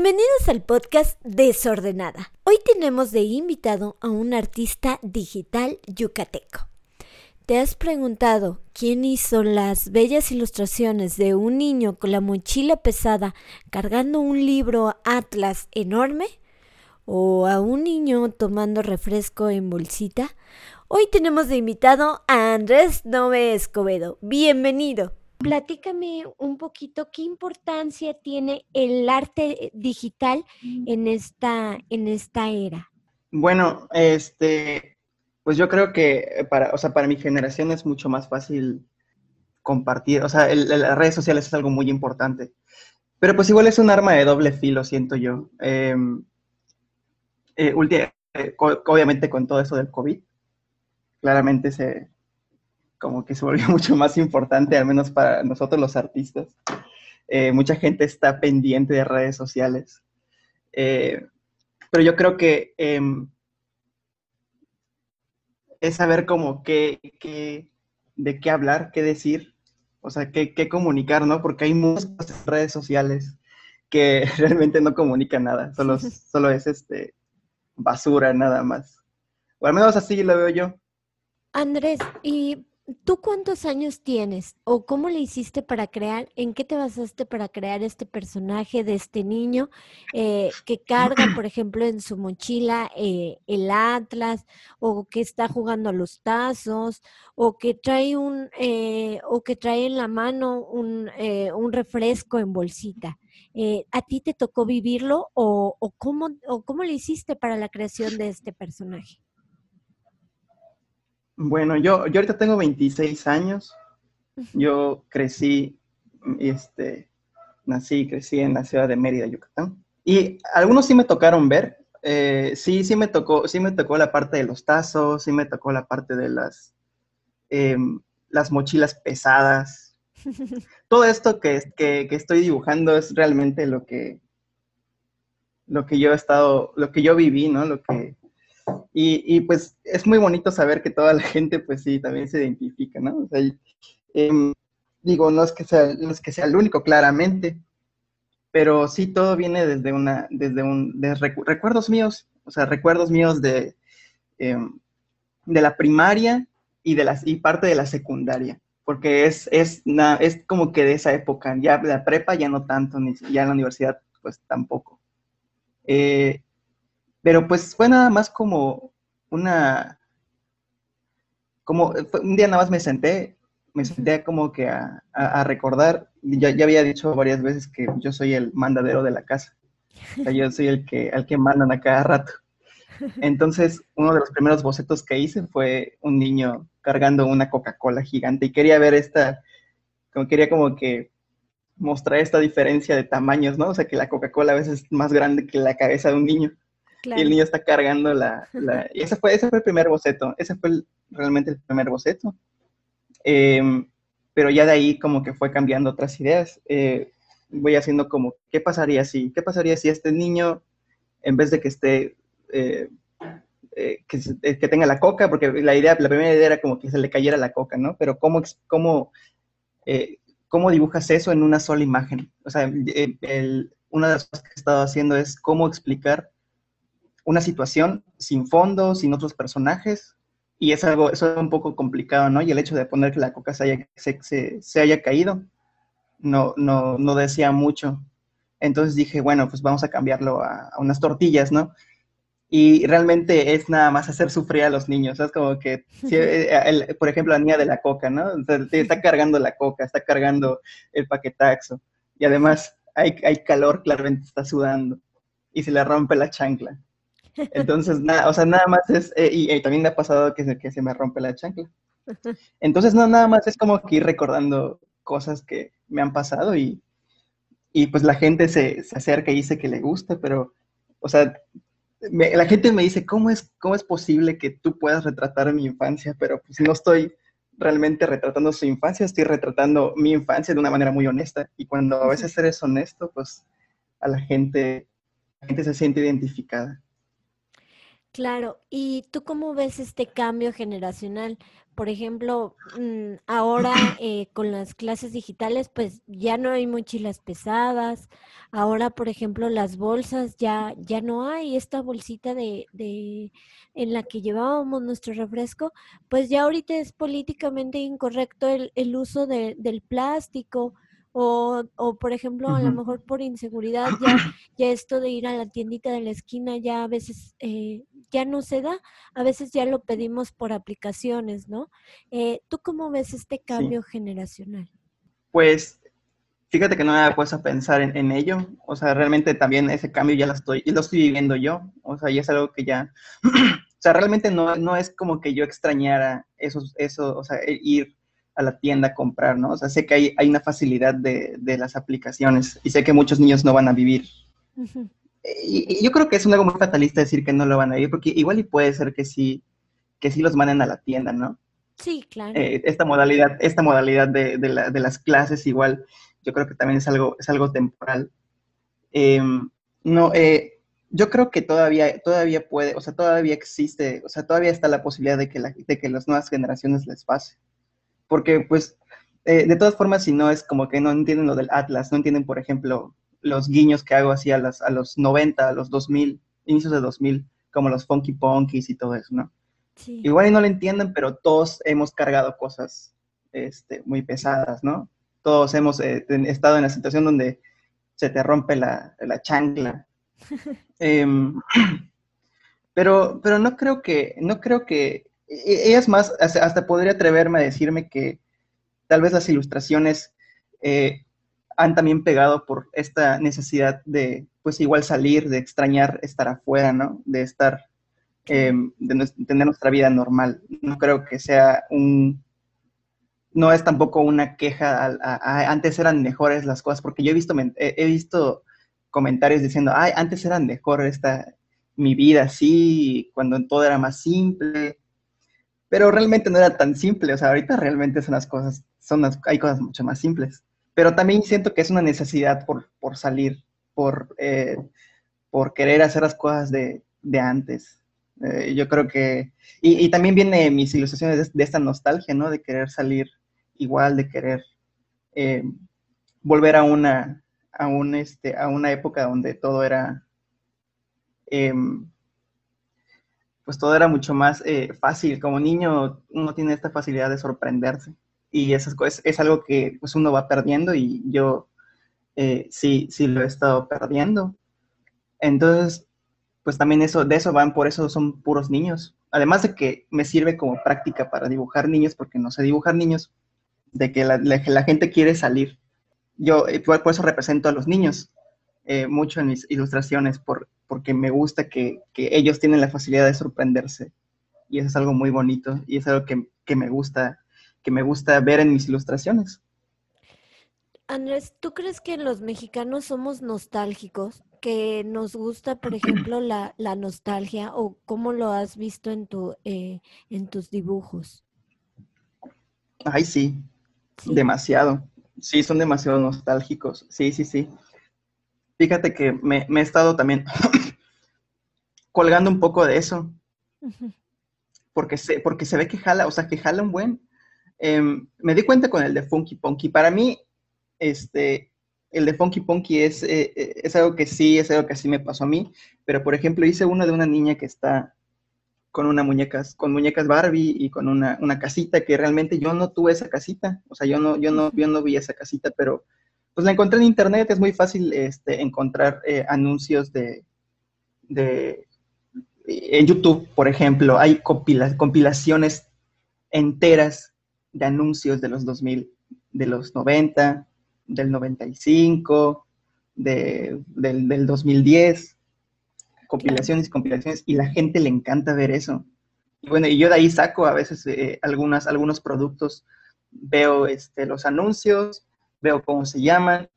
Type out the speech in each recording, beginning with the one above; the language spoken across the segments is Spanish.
Bienvenidos al podcast Desordenada. Hoy tenemos de invitado a un artista digital yucateco. ¿Te has preguntado quién hizo las bellas ilustraciones de un niño con la mochila pesada cargando un libro Atlas enorme? ¿O a un niño tomando refresco en bolsita? Hoy tenemos de invitado a Andrés Nove Escobedo. Bienvenido. Platícame un poquito qué importancia tiene el arte digital en esta, en esta era. Bueno, este, pues yo creo que para, o sea, para mi generación es mucho más fácil compartir, o sea, las redes sociales es algo muy importante. Pero pues igual es un arma de doble filo, siento yo. Em, eh, eh, obviamente con todo eso del COVID, claramente se, como que se volvió mucho más importante, al menos para nosotros los artistas. Eh, mucha gente está pendiente de redes sociales. Eh, pero yo creo que em, es saber como qué, de qué hablar, qué decir, o sea, qué, qué comunicar, ¿no? Porque hay muchas redes sociales que realmente no comunican nada, solo, solo es este basura nada más. O al menos así lo veo yo. Andrés, y ¿Tú cuántos años tienes o cómo le hiciste para crear, en qué te basaste para crear este personaje de este niño eh, que carga, por ejemplo, en su mochila eh, el Atlas o que está jugando a los tazos o que trae un eh, o que trae en la mano un, un refresco en bolsita? ¿A ti te tocó vivirlo o, o, cómo, o cómo le hiciste para la creación de este personaje? Bueno, yo, yo ahorita tengo 26 años. Yo crecí, este, nací y crecí en la ciudad de Mérida, Yucatán. Y algunos sí me tocaron ver. Eh, sí, sí me tocó, sí me tocó la parte de los tazos, sí me tocó la parte de las, em, las mochilas pesadas. Todo esto que, que, que, estoy dibujando es realmente lo que, lo que yo he estado, lo que yo viví, ¿no? Lo que, y, pues es muy bonito saber que toda la gente, pues sí, también se identifica, ¿no? O em, digo, no es, que sea, no es que sea el único, claramente, pero sí todo viene desde una, desde un, de recuerdos míos, o sea, recuerdos míos de, em, de la primaria y, de las, y parte de la secundaria, porque es, es, es como que de esa época, ya la prepa ya no tanto, ni ya la universidad pues tampoco. Eh, pero pues fue nada más como una, como un día nada más me senté, me senté como que a, recordar, ya, ya, había dicho varias veces que yo soy el mandadero de la casa, o sea, yo soy el que, al que mandan a cada rato. Entonces, uno de los primeros bocetos que hice fue un niño cargando una Coca-Cola gigante y quería ver esta, como quería como que mostrar esta diferencia de tamaños, ¿no? O sea, que la Coca-Cola a veces es más grande que la cabeza de un niño. Y el niño está cargando la... y ese fue, ese fue el primer boceto, ese fue realmente el primer boceto. Em, pero ya de ahí como que fue cambiando otras ideas. Eh, voy haciendo como, ¿qué pasaría si? ¿Qué pasaría si este niño, en vez de que esté... Eh, eh, que, que, tenga la coca, porque la idea, la primera idea era como que se le cayera la coca, ¿no? Pero ¿cómo, cómo, cómo dibujas eso en una sola imagen? O sea, el, una de las cosas que he estado haciendo es cómo explicar una situación sin fondo, sin otros personajes, y es algo, eso es un poco complicado, ¿no? Y el hecho de poner que la coca se haya, se, haya caído, no, no, no decía mucho. Entonces dije, bueno, pues vamos a cambiarlo a, unas tortillas, ¿no? Y realmente es nada más hacer sufrir a los niños, es como que, eh, por ejemplo, la niña de la coca, ¿no? está cargando la coca, está cargando el paquetaxo, y además hay, hay calor, claramente está sudando, y se le rompe la chancla. Entonces, nada, o sea, nada más es, eh, y, también me ha pasado que se, que se me rompe la chancla. Entonces, no, nada más es como que ir recordando cosas que me han pasado y, y pues la gente se, se, acerca y dice que le gusta, pero, o sea, la gente me dice, ¿cómo es, ¿cómo es posible que tú puedas retratar mi infancia? Pero pues no estoy realmente retratando su infancia, estoy retratando mi infancia de una manera muy honesta. Y cuando a veces eres honesto, pues a la gente, la gente se siente identificada. Claro, ¿y tú cómo ves este cambio generacional? Por ejemplo, mm, ahora eh, con las clases digitales, pues ya no hay mochilas pesadas. Ahora, por ejemplo, las bolsas ya, ya no hay esta bolsita de, de en la que llevábamos nuestro refresco, pues ya ahorita es políticamente incorrecto el, el uso de, del plástico. O, o por ejemplo, a lo mejor por inseguridad, ya, ya esto de ir a la tiendita de la esquina ya a veces eh, ya no se da, a veces ya lo pedimos por aplicaciones, ¿no? Eh, ¿Tú cómo ves este cambio generacional? Pues fíjate que no me había puesto a pensar en, ello, o sea, realmente también ese cambio ya lo estoy, lo estoy viviendo yo, o sea, ya es algo que ya, o sea, realmente no, no es como que yo extrañara eso, eso, o sea, e, ir a la tienda a comprar, ¿no? O sea, sé que hay, hay una facilidad de, de, las aplicaciones y sé que muchos niños no van a vivir y, yo creo que es algo muy fatalista decir que no lo van a ir, porque igual y puede ser que sí, que sí los manden a la tienda, ¿no? Sí, claro. Eh, esta modalidad, esta modalidad de, de, las clases igual, yo creo que también es algo, es algo temporal. Em, no, eh, yo creo que todavía, todavía puede, o sea, todavía existe, o sea, todavía está la posibilidad de que, la, de que las nuevas generaciones les pase. Porque, pues, eh, de todas formas, si no es como que no entienden lo del Atlas, no entienden, por ejemplo, los guiños que hago así a, las, a los 90, a los 2000, inicios de 2000, como los Funky Punkies y todo eso, ¿no? Sí. Igual y no lo entienden, pero todos hemos cargado cosas este, muy pesadas, ¿no? Todos hemos eh, estado en la situación donde se te rompe la, la chancla. Em, pero, pero no creo que, no creo que, e, es más, hasta, podría atreverme a decirme que tal vez las ilustraciones eh, han también pegado por esta necesidad de, pues igual salir, de extrañar estar afuera, ¿no? De estar, eh, de tener nuestra vida normal. No creo que sea un, no es tampoco una queja, antes eran mejores las cosas, porque yo he visto, he visto comentarios diciendo, ay, antes eran mejor esta, mi vida así, cuando todo era más simple, pero realmente no era tan simple, o sea, ahorita realmente son las cosas, son hay cosas mucho más simples pero también siento que es una necesidad por, por salir, por, eh, por querer hacer las cosas de, de antes. Eh, yo creo que, y, también viene mis ilustraciones de, esta nostalgia, ¿no? De querer salir igual, de querer eh, volver a una, a, un, este, a una época donde todo era, em, pues todo era mucho más fácil. Como niño uno tiene esta facilidad de sorprenderse y esas cosas es algo que pues uno va perdiendo y yo eh, sí, sí lo he estado perdiendo. Entonces, pues también eso, de eso van, por eso son puros niños. Además de que me sirve como práctica para dibujar niños, porque no sé dibujar niños, de que la, la, gente quiere salir. Yo eh, por, eso represento a los niños eh, mucho en mis ilustraciones, por, porque me gusta que, que, ellos tienen la facilidad de sorprenderse. Y eso es algo muy bonito y es algo que, que me gusta que me gusta ver en mis ilustraciones. Andrés, ¿tú crees que los mexicanos somos nostálgicos? ¿Que nos gusta, por ejemplo, la, nostalgia? ¿O cómo lo has visto en, tu, eh, en tus dibujos? Ay, sí, demasiado. Sí, son demasiado nostálgicos. Sí, sí, sí. Fíjate que me, he estado también colgando un poco de eso. porque, se, porque se ve que jala, o sea, que jala un buen. Em, me di cuenta con el de Funky Punky. Para mí, este, el de Funky Punky es, eh, eh, es algo que sí, es algo que sí me pasó a mí, pero por ejemplo hice uno de una niña que está con una muñecas, con muñecas Barbie y con una, una, casita que realmente yo no tuve esa casita, o sea, yo no, yo no, yo no vi esa casita, pero pues la encontré en internet, es muy fácil este, encontrar eh, anuncios de, de, en YouTube, por ejemplo, hay compilaciones enteras de anuncios de los 2000, de los 90, del 95, de, del, del 2010, compilaciones compilaciones, y la gente le encanta ver eso. Y bueno, y yo de ahí saco a veces eh, algunas, algunos productos, veo este, los anuncios, veo cómo se llaman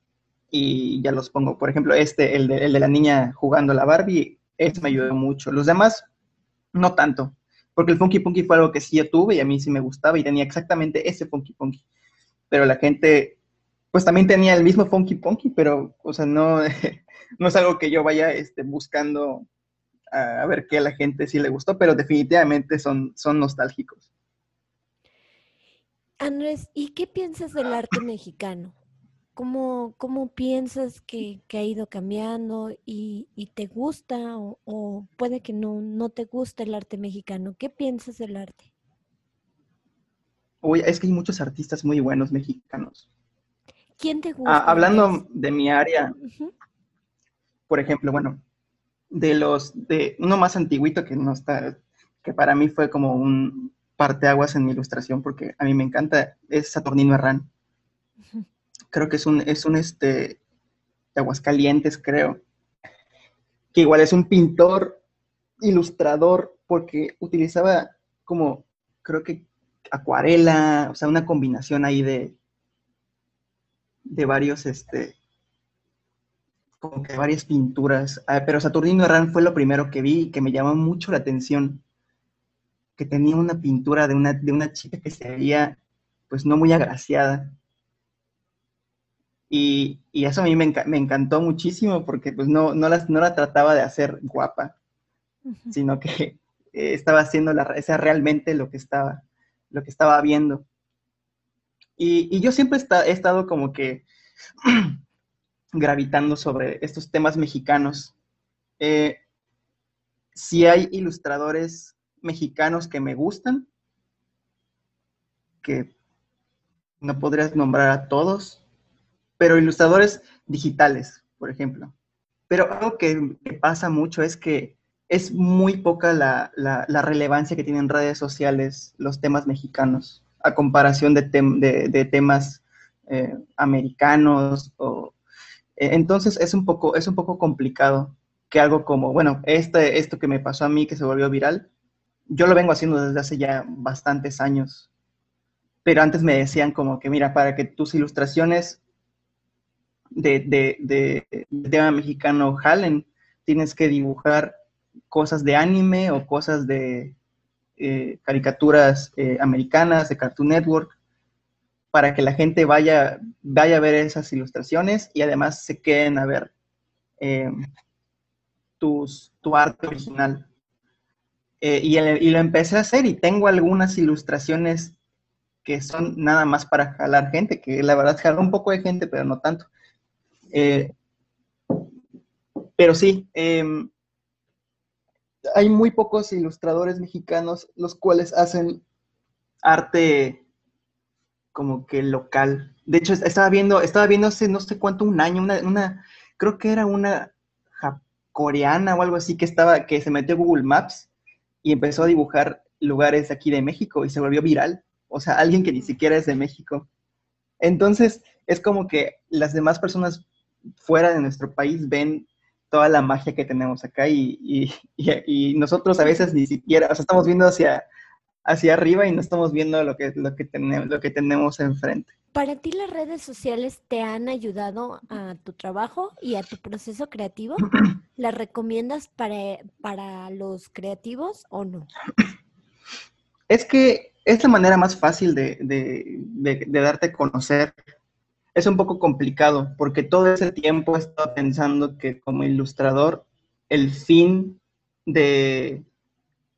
y ya los pongo. Por ejemplo, este, el de, el de la niña jugando a la Barbie, este me ayudó mucho. Los demás, no tanto porque el Funky Punky fue algo que sí yo tuve y a mí sí me gustaba y tenía exactamente ese Funky Punky. Pero la gente, pues también tenía el mismo Funky Punky, pero, o sea, no, no es algo que yo vaya este, buscando a, ver qué a la gente sí le gustó, pero definitivamente son, son nostálgicos. Andrés, ¿y qué piensas del arte mexicano? ¿Cómo, cómo piensas que, ha ido cambiando y, te gusta o, puede que no, no te guste el arte mexicano? ¿Qué piensas del arte? Uy, es que hay muchos artistas muy buenos mexicanos. ¿Quién te ah, gusta? hablando de mi área, por ejemplo, bueno, de los, de uno más antiguito que no está, que para mí fue como un parteaguas en mi ilustración porque a mí me encanta, es Saturnino Herrán. Creo que es un, es un este, de Aguascalientes, creo. Que igual es un pintor, ilustrador, porque utilizaba como, creo que acuarela, o sea, una combinación ahí de, de varios, este, como que varias pinturas. Ah, pero Saturnino Herrán fue lo primero que vi y que me llamó mucho la atención. Que tenía una pintura de una, de una chica que se veía, pues, no muy agraciada. Y, eso a mí me, encantó muchísimo porque pues no, no, no la trataba de hacer guapa, sino que eh, estaba haciendo la, esa realmente lo que estaba, lo que estaba viendo. Y, yo siempre he estado como que gravitando sobre estos temas mexicanos. Eh, si hay ilustradores mexicanos que me gustan, que no podrías nombrar a todos, pero ilustradores digitales, por ejemplo. Pero algo que, pasa mucho es que es muy poca la, relevancia que tienen redes sociales los temas mexicanos a comparación de, temas eh, americanos. Eh, entonces es un, poco, es un poco complicado que algo como, bueno, este, esto que me pasó a mí que se volvió viral, yo lo vengo haciendo desde hace ya bastantes años. Pero antes me decían como que, mira, para que tus ilustraciones de, tema mexicano jalen. Tienes que dibujar cosas de anime o cosas de eh, caricaturas eh, americanas, de Cartoon Network, para que la gente vaya, vaya a ver esas ilustraciones y además se queden a ver eh, tus, tu arte original. Y, y, lo empecé a hacer y tengo algunas ilustraciones que son nada más para jalar gente, que la verdad jala un poco de gente, pero no tanto. Eh, pero sí, em, hay muy pocos ilustradores mexicanos los cuales hacen arte como que local. De hecho, estaba viendo, estaba viendo hace no sé cuánto, un año, una, creo que era una coreana o algo así que estaba, que se metió a Google Maps y empezó a dibujar lugares aquí de México y se volvió viral. O sea, alguien que ni siquiera es de México. Entonces, es como que las demás personas fuera de nuestro país ven toda la magia que tenemos acá y, nosotros a veces ni siquiera, o sea, estamos viendo hacia, hacia arriba y no estamos viendo lo que, lo, que tenemos, lo que tenemos enfrente. ¿Para ti las redes sociales te han ayudado a tu trabajo y a tu proceso creativo? ¿Las recomiendas para, para los creativos o no? Es que es la manera más fácil de, de darte a conocer es un poco complicado porque todo ese tiempo he estado pensando que como ilustrador, el fin de,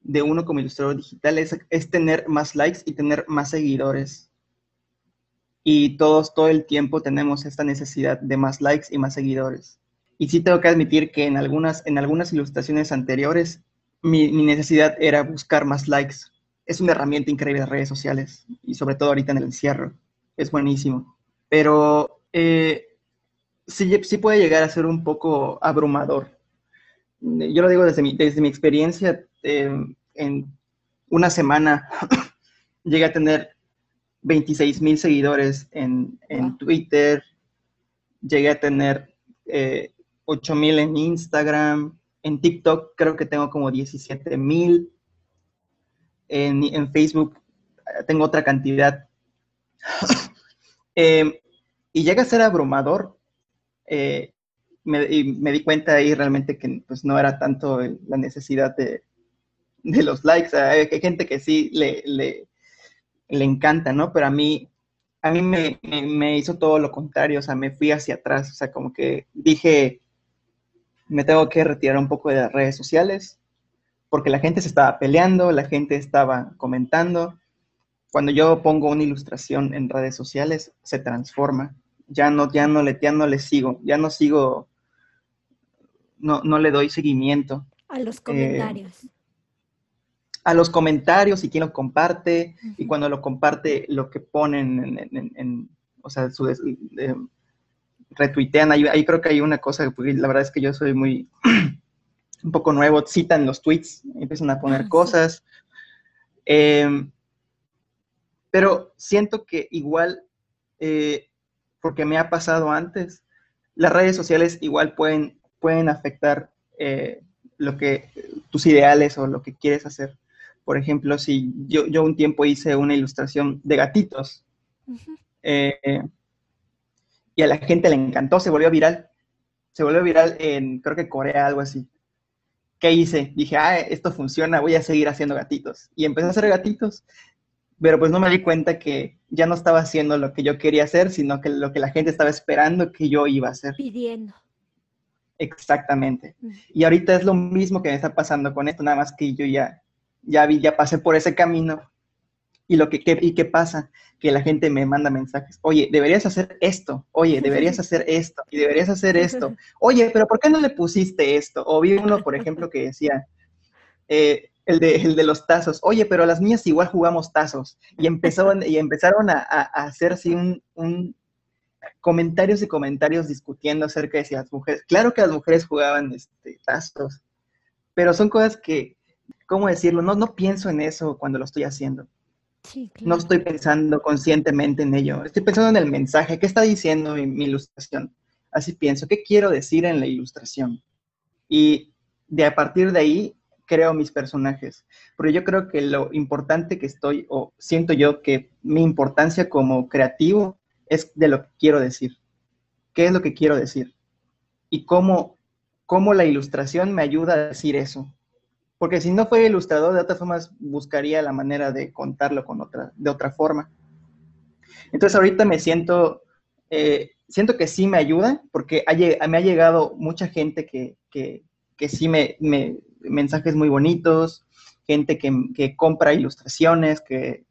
uno como ilustrador digital es, tener más likes y tener más seguidores. Y todos todo el tiempo tenemos esta necesidad de más likes y más seguidores. Y sí tengo que admitir que en algunas, en algunas ilustraciones anteriores mi, necesidad era buscar más likes. Es una herramienta increíble de redes sociales y sobre todo ahorita en el encierro. Es buenísimo pero eh, sí, puede llegar a ser un poco abrumador. Yo lo digo desde mi, desde mi experiencia, eh, en una semana llegué a tener 26 mil seguidores en, Twitter, llegué a tener eh, 8 mil en Instagram, en TikTok creo que tengo como 17 mil, en, en, Facebook eh, tengo otra cantidad. eh, y llega a ser abrumador. Eh, me, y me di cuenta ahí realmente que pues, no era tanto la necesidad de, los likes. Hay, gente que sí le, le, encanta, ¿no? Pero a mí, a mí me, me, hizo todo lo contrario, o sea, me fui hacia atrás, o sea, como que dije, me tengo que retirar un poco de las redes sociales, porque la gente se estaba peleando, la gente estaba comentando. Cuando yo pongo una ilustración en redes sociales, se transforma. Ya no, ya no le, ya no le sigo, ya no sigo, no, no le doy seguimiento. A los comentarios. Eh, a los comentarios y quién lo comparte, y cuando lo comparte, lo que ponen en, o sea, su, eh, retuitean, ahí, ahí, creo que hay una cosa, porque la verdad es que yo soy muy, un poco nuevo, citan los tweets, empiezan a poner ah, cosas. Em, pero siento que igual, eh, porque me ha pasado antes, las redes sociales igual pueden, pueden afectar eh, lo que, tus ideales o lo que quieres hacer. Por ejemplo, si yo, yo un tiempo hice una ilustración de gatitos eh, y a la gente le encantó, se volvió viral. Se volvió viral en, creo que Corea, algo así. ¿Qué hice? Dije, ah, esto funciona, voy a seguir haciendo gatitos. Y empecé a hacer gatitos, pero pues no me di cuenta que ya no estaba haciendo lo que yo quería hacer, sino que lo que la gente estaba esperando que yo iba a hacer. Pidiendo. Exactamente. Y ahorita es lo mismo que me está pasando con esto, nada más que yo ya, ya vi, ya pasé por ese camino. Y lo que, y qué pasa, que la gente me manda mensajes, oye, deberías hacer esto, oye, deberías hacer esto, y deberías hacer esto, oye, pero ¿por qué no le pusiste esto? O vi uno, por ejemplo, que decía, eh, el, de, el de los tazos, oye, pero las niñas igual jugamos tazos, y empezaron, y empezaron a, a, hacer así un, un, comentarios y comentarios discutiendo acerca de si las mujeres, claro que las mujeres jugaban este, tazos, pero son cosas que, ¿cómo decirlo? No, no pienso en eso cuando lo estoy haciendo. No estoy pensando conscientemente en ello, estoy pensando en el mensaje, ¿qué está diciendo mi, ilustración? Así pienso, ¿qué quiero decir en la ilustración? Y de a partir de ahí creo mis personajes, porque yo creo que lo importante que estoy, o siento yo que mi importancia como creativo es de lo que quiero decir. ¿Qué es lo que quiero decir? Y cómo, cómo la ilustración me ayuda a decir eso porque si no fuera ilustrador, de otras formas buscaría la manera de contarlo con otra, de otra forma. Entonces ahorita me siento, eh, siento que sí me ayuda, porque me ha llegado mucha gente que, que, que sí me, me, mensajes muy bonitos, gente que, que, compra ilustraciones, que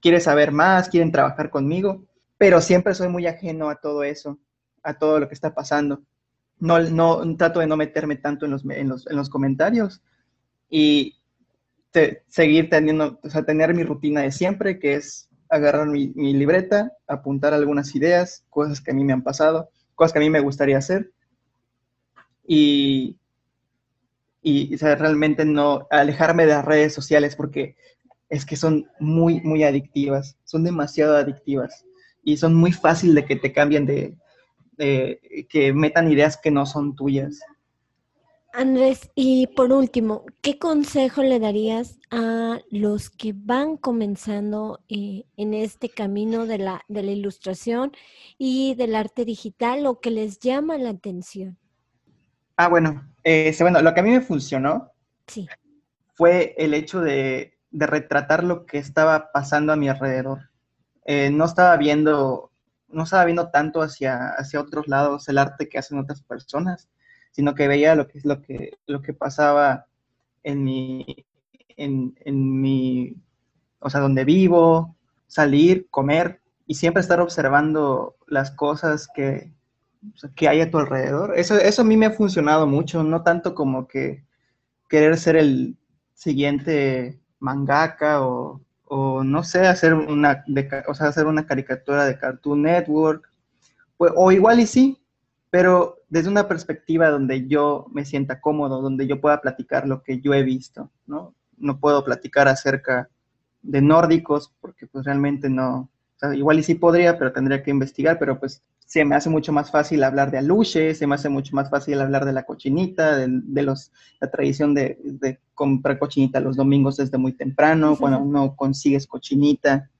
quiere saber más, quieren trabajar conmigo, pero siempre soy muy ajeno a todo eso, a todo lo que está pasando. No, no trato de no meterme tanto en los, en los, en los comentarios, y seguir teniendo, o sea, tener mi rutina de siempre, que es agarrar mi, libreta, apuntar algunas ideas, cosas que a mí me han pasado, cosas que a mí me gustaría hacer. Y, y realmente no alejarme de las redes sociales porque es que son muy, muy adictivas, son demasiado adictivas y son muy fácil de que te cambien de, de que metan ideas que no son tuyas. Andrés, y por último, ¿qué consejo le darías a los que van comenzando eh, en este camino de la, de la ilustración y del arte digital o que les llama la atención? Ah, bueno, eh, bueno, lo que a mí me funcionó sí. fue el hecho de, de, retratar lo que estaba pasando a mi alrededor. Eh, no estaba viendo, no estaba viendo tanto hacia, hacia otros lados el arte que hacen otras personas sino que veía lo que lo que, lo que pasaba en mi, en, mi, o sea, donde vivo, salir, comer y siempre estar observando las cosas que, que hay a tu alrededor. Eso, eso a mí me ha funcionado mucho, no tanto como que querer ser el siguiente mangaka o, o no sé, hacer una, o sea, hacer una caricatura de Cartoon Network, o igual y sí, pero desde una perspectiva donde yo me sienta cómodo, donde yo pueda platicar lo que yo he visto, ¿no? No puedo platicar acerca de nórdicos porque pues realmente no, igual y sí podría, pero tendría que investigar, pero pues se me hace mucho más fácil hablar de aluche, se me hace mucho más fácil hablar de la cochinita, de, los, la tradición de, de, comprar cochinita los domingos desde muy temprano, cuando uno consigues cochinita,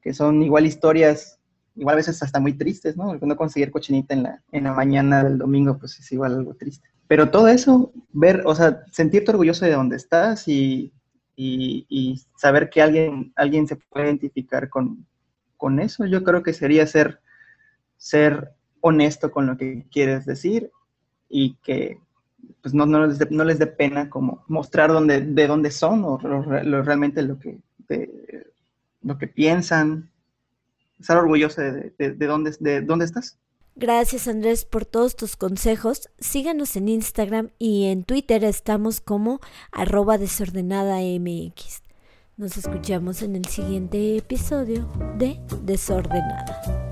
que son igual historias igual a veces hasta muy tristes, ¿no? No conseguir cochinita en la, en la mañana del domingo, pues es igual algo triste. Pero todo eso, ver, o sea, sentirte orgulloso de donde estás y, y, saber que alguien, alguien se puede identificar con, con eso, yo creo que sería ser, ser honesto con lo que quieres decir y que pues no, no, les no les dé pena como mostrar dónde, de dónde son o lo, realmente lo que, lo que piensan. Estar orgulloso de, de, dónde, de dónde estás. Gracias Andrés por todos tus consejos. Síganos en Instagram y en Twitter estamos como arroba desordenada mx. Nos escuchamos en el siguiente episodio de Desordenada.